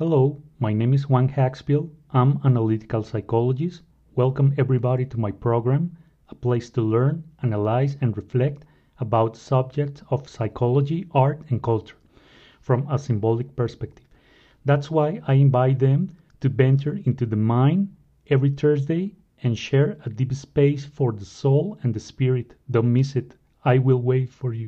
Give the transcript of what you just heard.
Hello, my name is Juan Haxfield. I'm analytical psychologist. Welcome everybody to my program, a place to learn, analyze, and reflect about subjects of psychology, art, and culture from a symbolic perspective. That's why I invite them to venture into the mind every Thursday and share a deep space for the soul and the spirit. Don't miss it. I will wait for you.